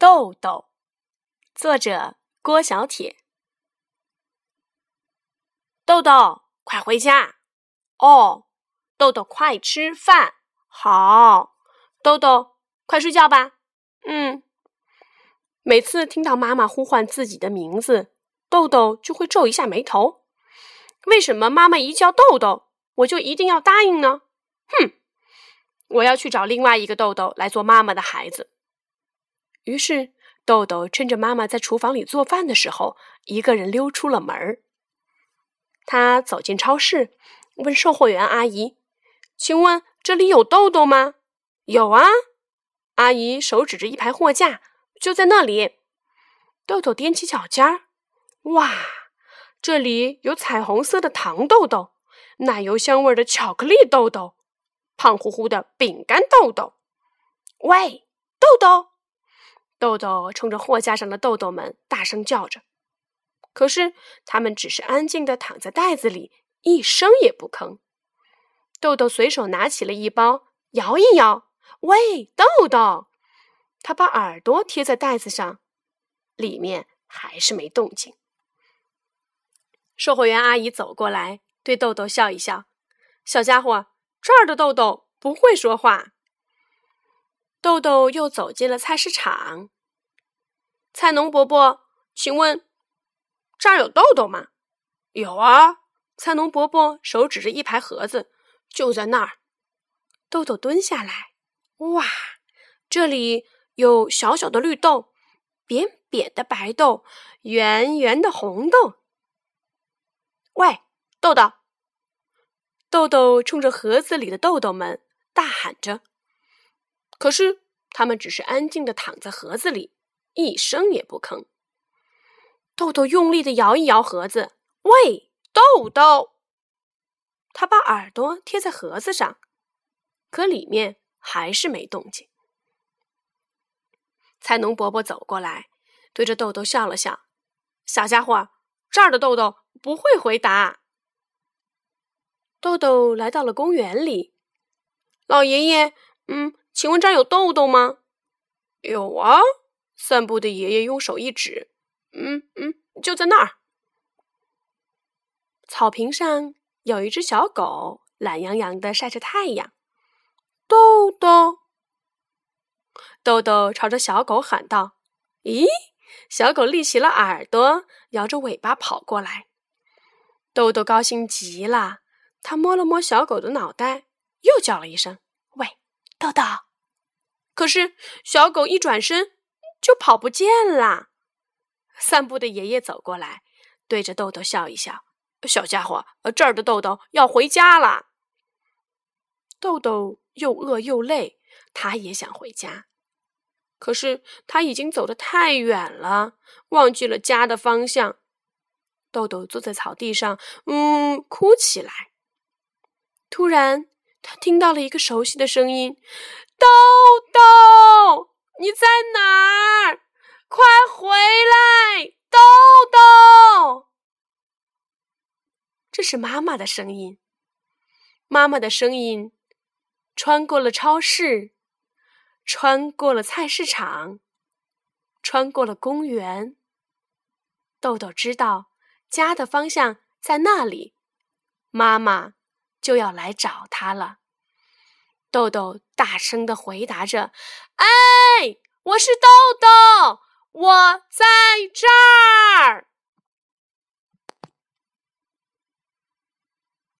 豆豆，作者郭小铁。豆豆，快回家！哦，豆豆，快吃饭！好，豆豆，快睡觉吧。嗯。每次听到妈妈呼唤自己的名字，豆豆就会皱一下眉头。为什么妈妈一叫豆豆，我就一定要答应呢？哼！我要去找另外一个豆豆来做妈妈的孩子。于是，豆豆趁着妈妈在厨房里做饭的时候，一个人溜出了门儿。他走进超市，问售货员阿姨：“请问这里有豆豆吗？”“有啊。”阿姨手指着一排货架，“就在那里。”豆豆踮起脚尖儿，“哇，这里有彩虹色的糖豆豆，奶油香味的巧克力豆豆，胖乎乎的饼干豆豆。”“喂，豆豆！”豆豆冲着货架上的豆豆们大声叫着，可是他们只是安静的躺在袋子里，一声也不吭。豆豆随手拿起了一包，摇一摇，喂，豆豆！他把耳朵贴在袋子上，里面还是没动静。售货员阿姨走过来，对豆豆笑一笑：“小家伙，这儿的豆豆不会说话。”豆豆又走进了菜市场。菜农伯伯，请问这儿有豆豆吗？有啊！菜农伯伯手指着一排盒子，就在那儿。豆豆蹲下来，哇，这里有小小的绿豆，扁扁的白豆，圆圆的红豆。喂，豆豆！豆豆冲着盒子里的豆豆们大喊着。可是，他们只是安静的躺在盒子里，一声也不吭。豆豆用力的摇一摇盒子，喂，豆豆！他把耳朵贴在盒子上，可里面还是没动静。菜农伯伯走过来，对着豆豆笑了笑：“小家伙，这儿的豆豆不会回答。”豆豆来到了公园里，老爷爷，嗯。请问这儿有豆豆吗？有啊！散步的爷爷用手一指，嗯嗯，就在那儿。草坪上有一只小狗，懒洋洋的晒着太阳。豆豆，豆豆朝着小狗喊道：“咦！”小狗立起了耳朵，摇着尾巴跑过来。豆豆高兴极了，他摸了摸小狗的脑袋，又叫了一声：“喂，豆豆！”可是小狗一转身就跑不见了。散步的爷爷走过来，对着豆豆笑一笑：“小家伙，这儿的豆豆要回家了。”豆豆又饿又累，他也想回家，可是他已经走得太远了，忘记了家的方向。豆豆坐在草地上，嗯，哭起来。突然，他听到了一个熟悉的声音。豆豆，你在哪儿？快回来，豆豆！这是妈妈的声音。妈妈的声音穿过了超市，穿过了菜市场，穿过了公园。豆豆知道家的方向在那里，妈妈就要来找他了。豆豆大声的回答着：“哎，我是豆豆，我在这儿。